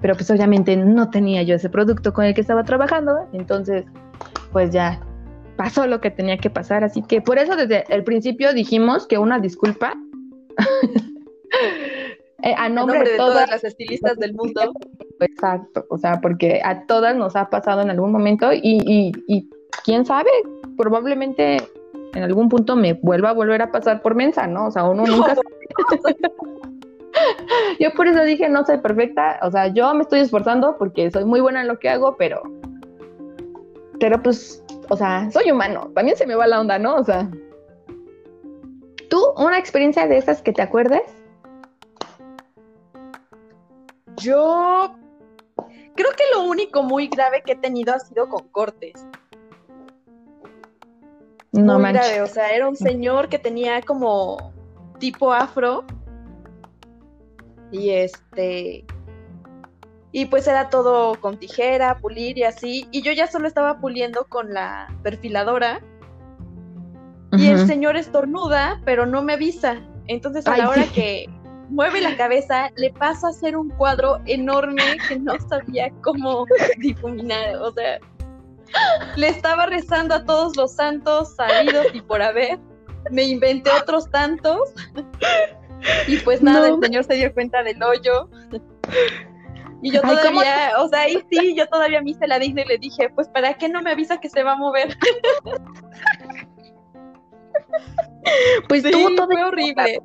pero pues obviamente no tenía yo ese producto con el que estaba trabajando, entonces pues ya pasó lo que tenía que pasar, así que por eso desde el principio dijimos que una disculpa (laughs) eh, a, nombre de, todas, las estilistas del mundo. (laughs) Exacto, o sea, porque a todas nos ha pasado en algún momento y, y, y quién sabe, probablemente en algún punto me vuelva a volver a pasar por mensa, ¿no? O sea, uno nunca sabe. (laughs) yo por eso dije, no soy perfecta, o sea, yo me estoy esforzando porque soy muy buena en lo que hago, pero, pero pues, o sea, soy humano, también se me va la onda, ¿no? O sea, ¿tú una experiencia de esas que te acuerdes? Yo creo que lo único muy grave que he tenido ha sido con cortes. No muy grave, o sea, era un señor que tenía como tipo afro y este y pues era todo con tijera, pulir y así, y yo ya solo estaba puliendo con la perfiladora. Y el señor estornuda, pero no me avisa. Entonces a la hora que mueve la cabeza, le pasa a hacer un cuadro enorme que no sabía cómo difuminar. O sea, le estaba rezando a todos los santos sabidos y por haber. Me inventé otros tantos. Y pues nada, el señor se dio cuenta del hoyo. Y yo todavía, o sea, ahí sí, yo todavía me hice la digna y le dije, pues ¿para qué no me avisa que se va a mover? (laughs) Pues sí, tú fue horrible.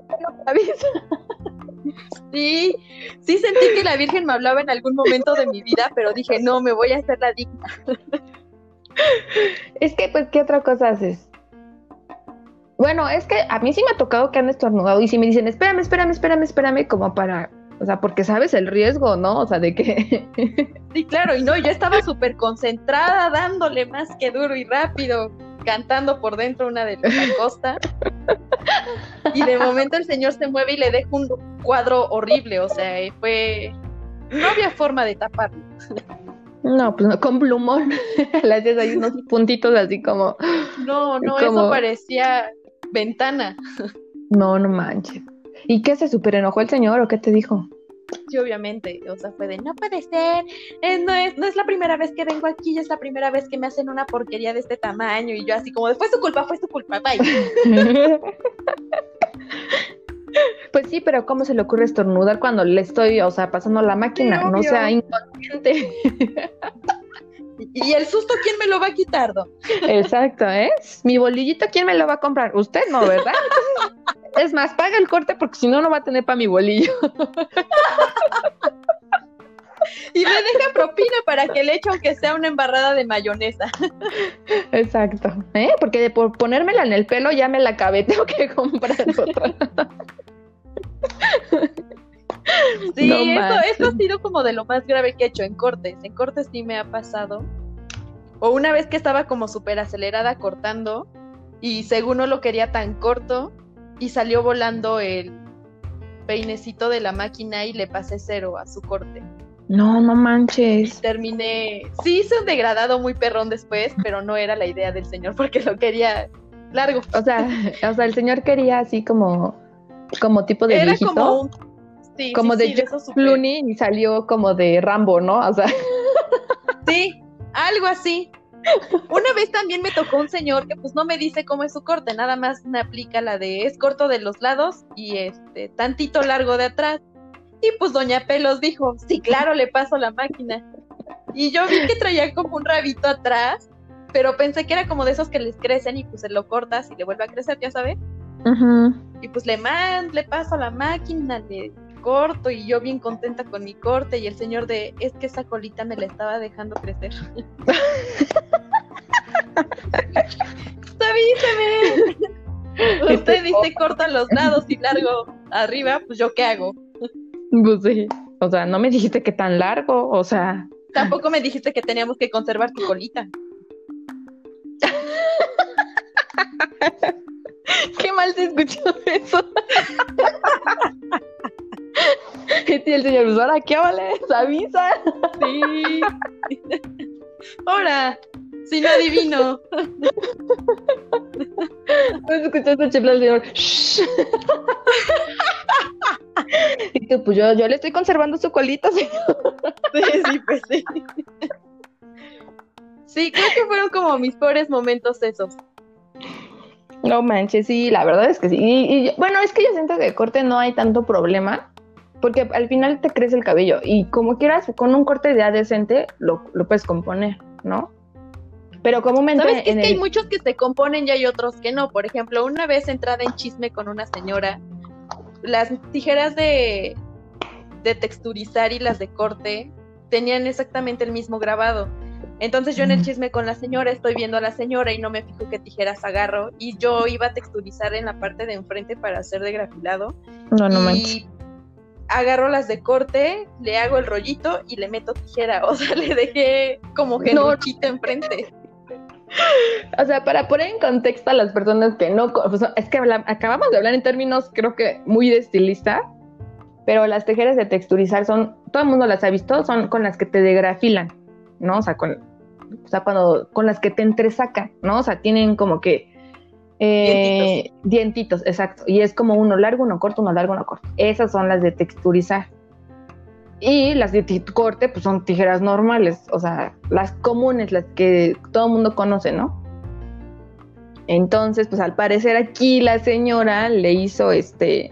Sí, sí sentí que la Virgen me hablaba en algún momento de mi vida, pero dije, no, me voy a hacer la digna. (laughs) Es que, pues, ¿qué otra cosa haces? Bueno, es que a mí sí me ha tocado que han estornudado y si me dicen, espérame, espérame, espérame, espérame, como para, o sea, porque sabes el riesgo, ¿no? O sea, de que... (laughs) Sí, claro, y no, yo estaba súper concentrada, dándole más que duro y rápido cantando por dentro una de las costas. Y de momento el señor se mueve y le deja un cuadro horrible, o sea, fue... No había forma de taparlo. No, pues no, con plumón. Le haces ahí unos puntitos así como... No, no, eso parecía ventana. No, no manches. ¿Y qué se super enojó el señor o qué te dijo? Sí, obviamente, o sea, fue de, no puede ser, eh, no, es, no es la primera vez que vengo aquí, es la primera vez que me hacen una porquería de este tamaño, y yo así como, fue su culpa, fue su culpa, bye. (laughs) Pues sí, pero ¿cómo se le ocurre estornudar cuando le estoy, o sea, pasando la máquina? no sea inconsciente. (laughs) ¿Y el susto quién me lo va a quitar, Exacto, ¿eh? Mi bolillito, ¿quién me lo va a comprar? Usted no, ¿verdad? Es más, paga el corte porque si no, no va a tener para mi bolillo. y me deja propina para que le eche aunque sea una embarrada de mayonesa. Exacto, ¿eh? Porque por ponérmela en el pelo ya me la acabé, tengo que comprar otra. (laughs) Sí, eso, ha sido como de lo más grave que he hecho en cortes. En cortes sí me ha pasado. O una vez que estaba como súper acelerada cortando y según no lo quería tan corto y salió volando el peinecito de la máquina y le pasé cero a su corte. No, no manches. Y terminé. Sí, hice un degradado muy perrón después, pero no era la idea del señor porque lo quería largo. O sea, o sea, el señor quería así como, como tipo de era Como como de sí, y salió como de Rambo, ¿no? O sea. (laughs) Sí, algo así. Una vez también me tocó un señor que pues no me dice cómo es su corte, nada más me aplica la de es corto de los lados y este tantito largo de atrás. Y pues doña Pelos dijo, sí, claro, le paso la máquina. Y yo vi que traía como un rabito atrás, pero pensé que era como de esos que les crecen y pues se lo cortas y le vuelve a crecer, ya sabes. Y pues le mando, le paso la máquina, le corto y yo bien contenta con mi corte y el señor de, es que esa colita me la estaba dejando crecer. Avíseme. (laughs) Usted dice corta los lados y largo arriba, pues yo qué hago. Pues sí. O sea, no me dijiste que tan largo, o sea. Tampoco me dijiste que teníamos que conservar tu colita. (laughs) Qué mal se escuchó eso. (laughs) (laughs) Y el señor, pues ahora qué vale, (laughs) avisa. Sí. Ahora, si no adivino. Pues escuchaste el chifla del señor. Y tú, pues yo, yo le estoy conservando su colita, (laughs) señor. Sí, sí, pues sí. Sí, creo que fueron como mis peores momentos esos. No manches, sí, la verdad es que sí. Y, bueno, es que yo siento que de corte no hay tanto problema, porque al final te crece el cabello y como quieras, con un corte ya decente lo, lo puedes componer, ¿no? Pero comúnmente. ¿Sabes que, es que hay muchos que se componen y hay otros que no? Por ejemplo, una vez entrada en chisme con una señora, las tijeras de, de texturizar y las de corte tenían exactamente el mismo grabado. Entonces yo en el chisme con la señora estoy viendo a la señora y no me fijo qué tijeras agarro y yo iba a texturizar en la parte de enfrente para hacer de grafilado. No, no y agarro las de corte, le hago el rollito y le meto tijera, (laughs) o sea, le dejé como genuchita enfrente. O sea, para poner en contexto a las personas que no, es que acabamos de hablar en términos creo que muy de estilista, pero las tijeras de texturizar son, todo el mundo las ha visto, son con las que te degrafilan, ¿no? O sea, con, o sea, cuando, con las que te entresacan, ¿no? O sea, tienen como que eh, dientitos. exacto. Y es como uno largo, uno corto, uno largo, uno corto. Esas son las de texturizar. Y las de corte, pues son tijeras normales, o sea, las comunes, las que todo el mundo conoce, ¿no? Entonces, pues al parecer aquí la señora le hizo este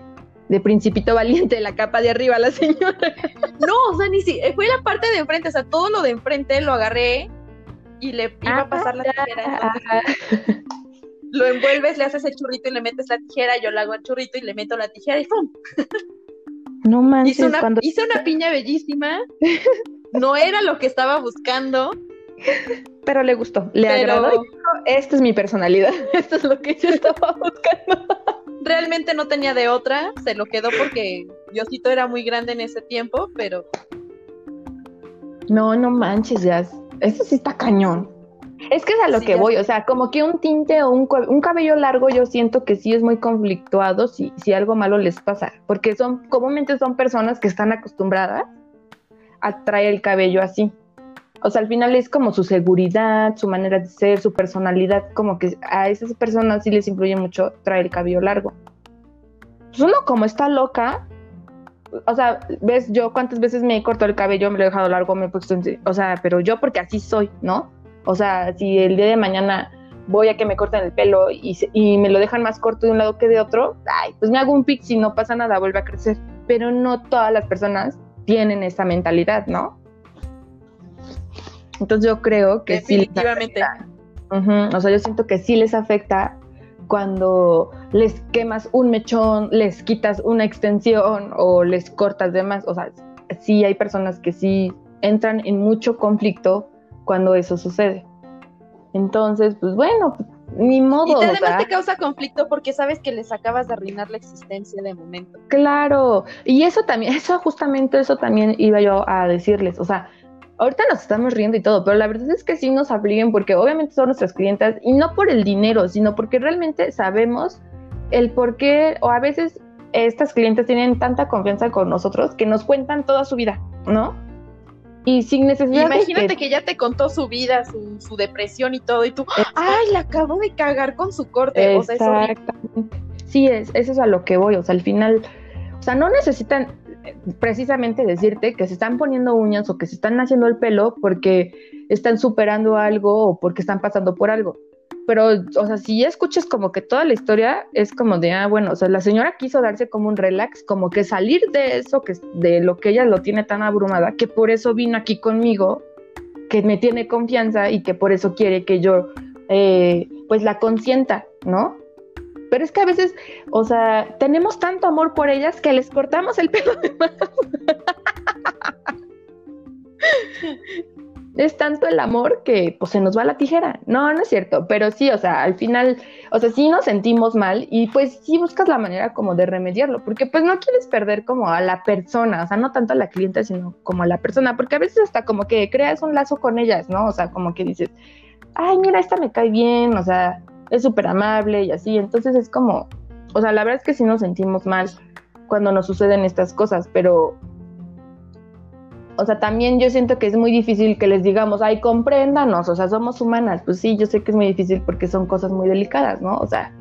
de principito valiente la capa de arriba a la señora. (laughs) No, o sea, ni si fue la parte de enfrente, o sea, todo lo de enfrente lo agarré y le iba a pasar la tijera. Lo envuelves, le haces el churrito y le metes la tijera, yo le hago el churrito y le meto la tijera y ¡pum! No manches. Hice una, hice una piña bellísima. (laughs) No era lo que estaba buscando. Pero le gustó, le agradó. Esta es mi personalidad. (laughs) Esto es lo que yo estaba (laughs) buscando. Realmente no tenía de otra. Se lo quedó porque Diosito era muy grande en ese tiempo, pero. No, no manches, ya. Eso sí está cañón. Es que es a lo que voy, o sea, como que un tinte o un, un, cabello largo yo siento que sí es muy conflictuado si, si algo malo les pasa, porque son, comúnmente son personas que están acostumbradas a traer el cabello así. O sea, al final es como su seguridad, su manera de ser, su personalidad, como que a esas personas sí les influye mucho traer el cabello largo. Pues uno como está loca, o sea, ves yo cuántas veces me he cortado el cabello, me lo he dejado largo, me he puesto, o sea, pero yo porque así soy, ¿no? O sea, si el día de mañana voy a que me corten el pelo y, me lo dejan más corto de un lado que de otro, ay, pues me hago un pixie, no pasa nada, vuelve a crecer. Pero no todas las personas tienen esa mentalidad, ¿no? Entonces yo creo que Definitivamente. sí. O sea, yo siento que sí les afecta cuando les quemas un mechón, les quitas una extensión o les cortas de más. O sea, sí hay personas que sí entran en mucho conflicto cuando eso sucede. Entonces, pues bueno, ni modo. Y además te causa conflicto porque sabes que les acabas de arruinar la existencia de momento. Claro, y eso también, eso justamente eso también iba yo a decirles, o sea, ahorita nos estamos riendo y todo, pero la verdad es que sí nos afliguen porque obviamente son nuestras clientas y no por el dinero, sino porque realmente sabemos el por qué, o a veces estas clientes tienen tanta confianza con nosotros que nos cuentan toda su vida, ¿no? Y sin necesidad Imagínate que... ya te contó su vida, su, depresión y todo, y tú, ¡ay, la acabo de cagar con su corte! Exactamente. sí, es, eso es a lo que voy. O sea, al final, o sea, no necesitan eh, precisamente decirte que se están poniendo uñas o que se están haciendo el pelo porque están superando algo o porque están pasando por algo pero, o sea, si ya escuchas como que toda la historia es como de, ah, bueno, o sea, la señora quiso darse como un relax, como que salir de eso, que de lo que ella lo tiene tan abrumada, que por eso vino aquí conmigo, que me tiene confianza y que por eso quiere que yo, eh, pues, la consienta, ¿no? Pero es que a veces, o sea, tenemos tanto amor por ellas que les cortamos el pelo de más. (laughs) es tanto el amor que pues se nos va la tijera. No, no es cierto, pero sí, o sea, al final, o sea, sí nos sentimos mal y pues sí buscas la manera como de remediarlo, porque pues no quieres perder como a la persona, o sea, no tanto a la clienta, sino como a la persona, porque a veces hasta como que creas un lazo con ellas, ¿no? O sea, como que dices, ay, mira, esta me cae bien, o sea, es súper amable y así, entonces es como, o sea, la verdad es que sí nos sentimos mal cuando nos suceden estas cosas, pero o sea, también yo siento que es muy difícil que les digamos, ay, compréndanos, o sea, somos humanas. Pues sí, yo sé que es muy difícil porque son cosas muy delicadas, ¿no? O sea,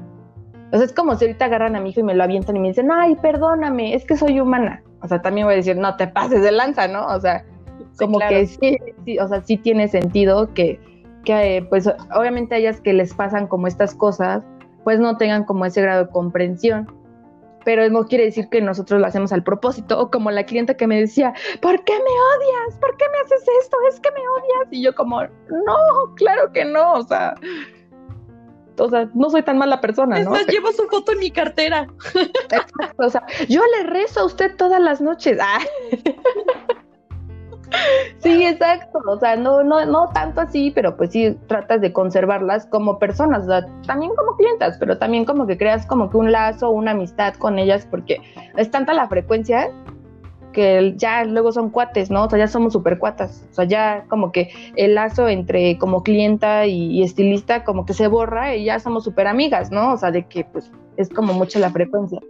o sea, es como si ahorita agarran a mi hijo y me lo avientan y me dicen, ay, perdóname, es que soy humana. O sea, también voy a decir, no te pases de lanza, ¿no? O sea, como que sí, sí, o sea, sí tiene sentido que, que, pues, obviamente a ellas que les pasan como estas cosas, pues no tengan como ese grado de comprensión pero no quiere decir que nosotros lo hacemos al propósito, o como la clienta que me decía, ¿por qué me odias? ¿Por qué me haces esto? Es que me odias. Y yo como, no, claro que no, o sea, o sea, no soy tan mala persona, ¿no? llevo su foto en mi cartera. Exacto, o sea, yo le rezo a usted todas las noches. Ah. (laughs) (laughs) Sí, exacto. O sea, no, no, no tanto así, pero pues sí tratas de conservarlas como personas, también como clientas, pero también como que creas como que un lazo, una amistad con ellas, porque es tanta la frecuencia que ya luego son cuates, ¿no? O sea, ya somos super cuatas. O sea, ya como que el lazo entre como clienta y, estilista como que se borra y ya somos súper amigas, ¿no? O sea, de que pues es como mucha la frecuencia.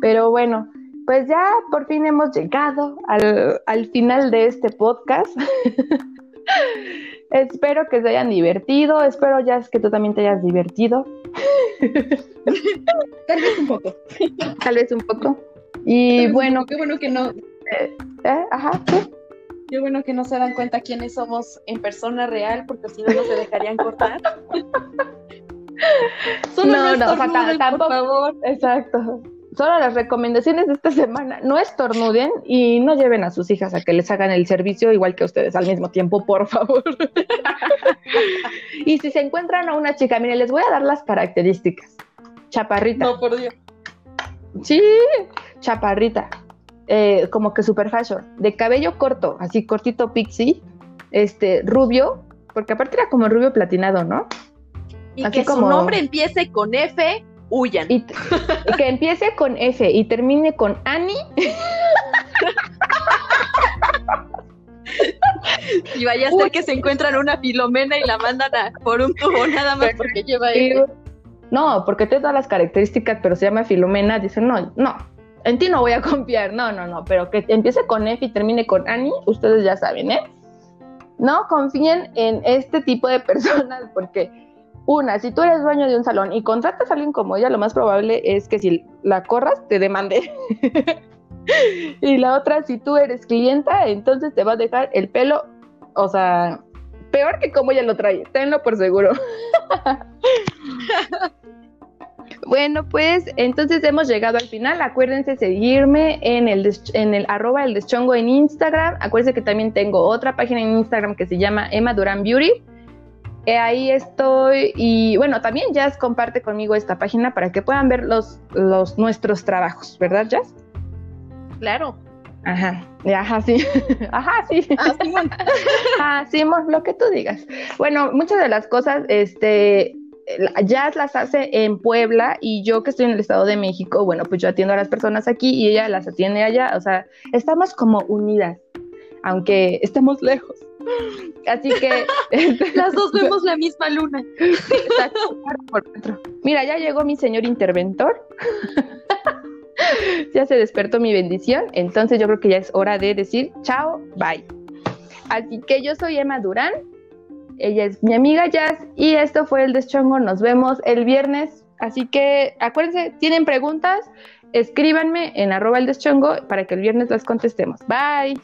Pero bueno, pues ya por fin hemos llegado al, final de este podcast. (laughs) espero que se hayan divertido, espero ya es que tú también te hayas divertido. (laughs) Tal vez un poco. Tal vez un poco. Y bueno. Qué bueno que no. Eh, eh, ajá, Qué bueno que no se dan cuenta quiénes somos en persona real, porque si no, no se dejarían cortar. (laughs) Solo no, no, tampoco, por favor. Exacto solo las recomendaciones de esta semana, no estornuden y no lleven a sus hijas a que les hagan el servicio igual que a ustedes al mismo tiempo, por favor. (laughs) y si se encuentran a una chica, miren, les voy a dar las características. Chaparrita. No, por Dios. Sí, chaparrita. Eh, como que super fashion. De cabello corto, así cortito pixie. Este, rubio, porque aparte era como rubio platinado, ¿no? Y que su nombre empiece con F huyan. Y, que empiece con F y termine con Ani. (laughs) y vaya a ser que se encuentran una filomena y la mandan a, por un tubo nada más porque lleva F. No, porque tiene todas las características, pero se llama filomena. Dicen, no, no, en ti no voy a confiar. No, no, no, pero que empiece con F y termine con Ani, ustedes ya saben, ¿eh? No confíen en este tipo de personas porque una, si tú eres dueño de un salón y contratas a alguien como ella, lo más probable es que si la corras, te demande. (laughs) y la otra, si tú eres clienta, entonces te va a dejar el pelo, o sea, peor que como ella lo trae, tenlo por seguro. (laughs) Bueno, pues entonces hemos llegado al final. Acuérdense seguirme en el, en el arroba el deschongo en Instagram. Acuérdense que también tengo otra página en Instagram que se llama Emma Duran Beauty. Eh, ahí estoy y bueno, también Jazz comparte conmigo esta página para que puedan ver los, los nuestros trabajos, ¿verdad Jazz? Claro. Ajá, ajá, sí. (laughs) Ajá, sí. Ah, Simón. (laughs) ah, Simón, lo que tú digas. Bueno, muchas de las cosas, este, Jazz las hace en Puebla y yo que estoy en el Estado de México, bueno, pues yo atiendo a las personas aquí y ella las atiende allá, o sea, estamos como unidas, aunque estemos lejos. Así que (laughs) las dos vemos (laughs) la misma luna. Mira, ya llegó mi señor interventor. (laughs) ya se despertó mi bendición. Entonces yo creo que ya es hora de decir chao, bye. Así que yo soy Emma Durán. Ella es mi amiga Jazz y esto fue el Deschongo. Nos vemos el viernes. Así que acuérdense, tienen preguntas, escríbanme en arroba el deschongo para que el viernes las contestemos. Bye.